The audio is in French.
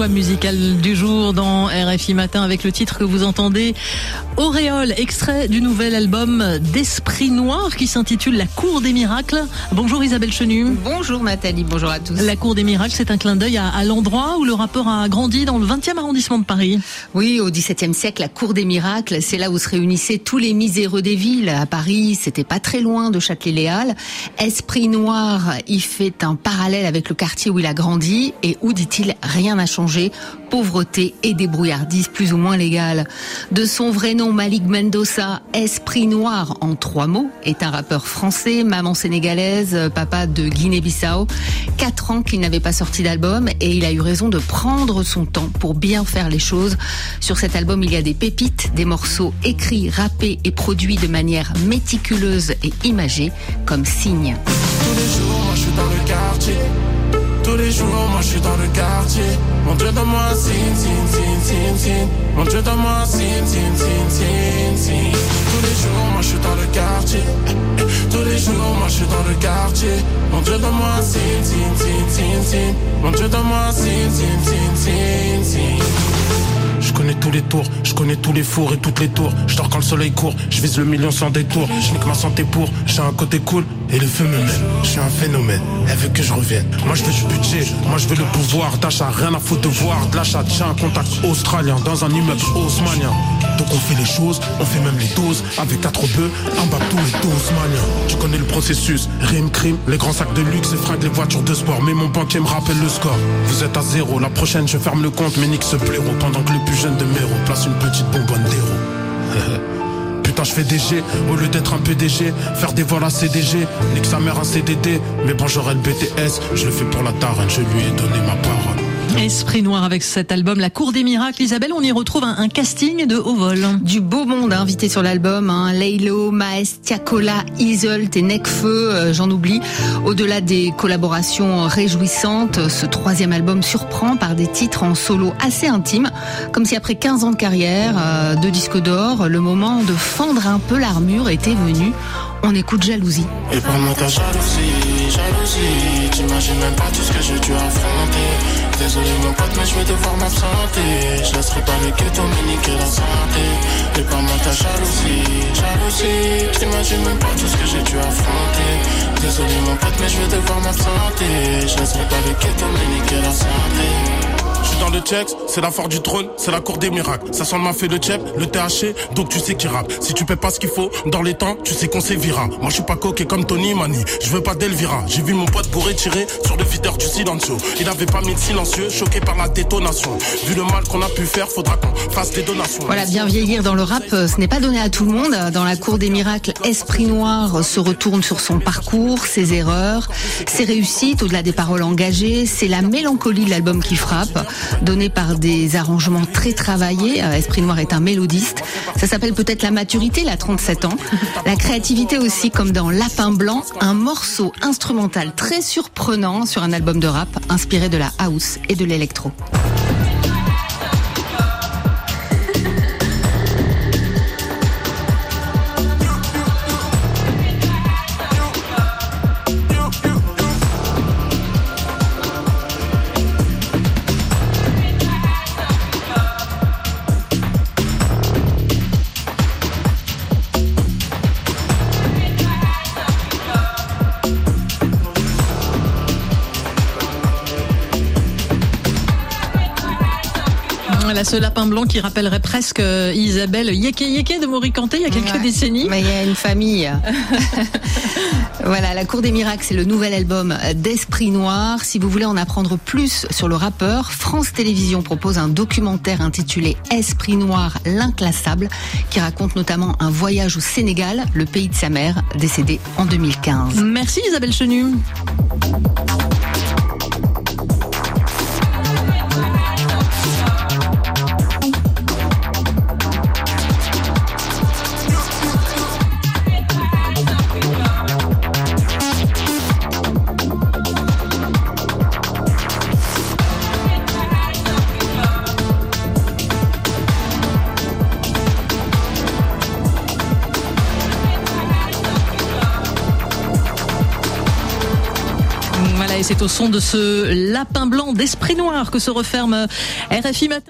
choix musical du jour dans RFI Matin avec le titre que vous entendez, Auréole, extrait du nouvel album d'Esprit Noir qui s'intitule La Cour des Miracles. Bonjour Isabelle Chenu. Bonjour Nathalie, bonjour à tous. La Cour des Miracles, c'est un clin d'œil à, à l'endroit où le rappeur a grandi dans le 20e arrondissement de Paris. Oui, au XVIIe siècle, la Cour des Miracles, c'est là où se réunissaient tous les miséreux des villes. À Paris, c'était pas très loin de Châtelet-Léal. Esprit Noir, il fait un parallèle avec le quartier où il a grandi et où, dit-il, rien n'a changé. Pauvreté et débrouillardise plus ou moins légales. De son vrai nom, Malik Mendoza, Esprit Noir, en trois mots, est un rappeur français, maman sénégalaise, papa de Guinée-Bissau. Quatre ans qu'il n'avait pas sorti d'album et il a eu raison de prendre son temps pour bien faire les choses. Sur cet album, il y a des pépites, des morceaux écrits, rappés et produits de manière méticuleuse et imagée, comme signe. Tous les jours, je suis dans le quartier. Tous les jours, moi je suis dans le quartier. Mon Dieu, donne-moi un signe, signe, signe, signe, signe. Mon Dieu, donne-moi un signe, signe, signe, signe, signe. Tous les jours, moi je suis dans le quartier. Tous les jours, moi je suis dans le quartier. Mon Dieu, donne-moi un signe, signe, signe, signe, signe. Mon Dieu, donne-moi un signe, signe, signe, signe, signe. Je connais tous les tours, je connais tous les fours et toutes les tours. Je dors quand le soleil court, je vise le million sans détour. Je nique ma santé pour, j'ai un côté cool et le feu me mène. Je suis un phénomène, elle veut que je revienne. Moi je veux du budget, moi je veux le pouvoir d'achat, rien à foutre de voir de l'achat. Un contact australien dans un immeuble haussmanien. Donc on fait les choses, on fait même les doses. Avec quatre bœufs, un bateau et 12 maniens. Tu connais le processus, rime, crime, les grands sacs de luxe et les voitures de sport. Mais mon banquier me rappelle le score. Vous êtes à zéro, la prochaine je ferme le compte, mais nique ce blaireau. Pendant que le plus jeune de Méro place une petite bonbonne d'héros. Putain, je fais DG au lieu d'être un PDG. Faire des vols à CDG, nique sa mère un CDD. Mais bon, j'aurai le BTS, je le fais pour la taronne, je lui ai donné ma parole. Esprit Noir avec cet album La Cour des Miracles. Isabelle, on y retrouve un, casting de haut vol. Du beau monde invité sur l'album, hein. Laylo, Maes, Tiakola, Isolt et Necfeu, euh, j'en oublie. Au-delà des collaborations réjouissantes, ce troisième album surprend par des titres en solo assez intimes, comme si après 15 ans de carrière, euh, de disques d'or, le moment de fendre un peu l'armure était venu. On écoute Jalousie. Et parle-moi ta jalousie, jalousie. T'imagines même pas tout ce que j'ai dû affronter. Désolé mon pote, mais je vais devoir m'absenter. Je laisserai pas les ghettos me la santé. Et parle-moi ta jalousie, jalousie. T'imagines même pas tout ce que j'ai dû affronter. Désolé mon pote, mais je vais devoir m'absenter. Je laisserai pas les ghettos me la santé. Dans le check, c'est la force du trône, c'est la cour des miracles. Ça sent le mafé le chep, le THC, donc tu sais qui rappe. Si tu paies pas ce qu'il faut, dans les temps, tu sais qu'on sévira. Moi je suis pas coquet comme Tony Mani, je veux pas d'Elvira. J'ai vu mon pote bourré tirer sur le videur du silencio. Il avait pas mis de silencieux, choqué par la détonation. Vu le mal qu'on a pu faire, faudra qu'on fasse des donations. Voilà, bien vieillir dans le rap, euh, ce n'est pas donné à tout le monde. Dans la cour des miracles, Esprit Noir se retourne sur son parcours, ses erreurs, ses réussites, au-delà des paroles engagées. C'est la mélancolie de l'album qui frappe, donné par des arrangements très travaillés. Euh, Esprit Noir est un mélodiste. Ça s'appelle peut-être la maturité, la 37 ans. La créativité aussi, comme dans Lapin Blanc, un morceau instrumental très surprenant sur un album de rap inspiré de la house et de l'électro. Voilà ce lapin blanc qui rappellerait presque euh, Isabelle Yeke Yeke de Moricanté il y a quelques Ouais. décennies. Mais il y a une famille. voilà, La Cour des Miracles, c'est le nouvel album d'Esprit Noir. Si vous voulez en apprendre plus sur le rappeur, France Télévisions propose un documentaire intitulé Esprit Noir, l'inclassable, qui raconte notamment un voyage au Sénégal, le pays de sa mère, décédée en 2015. Merci Isabelle Chenu. Et c'est au son de ce lapin blanc d'esprit noir que se referme RFI Matin.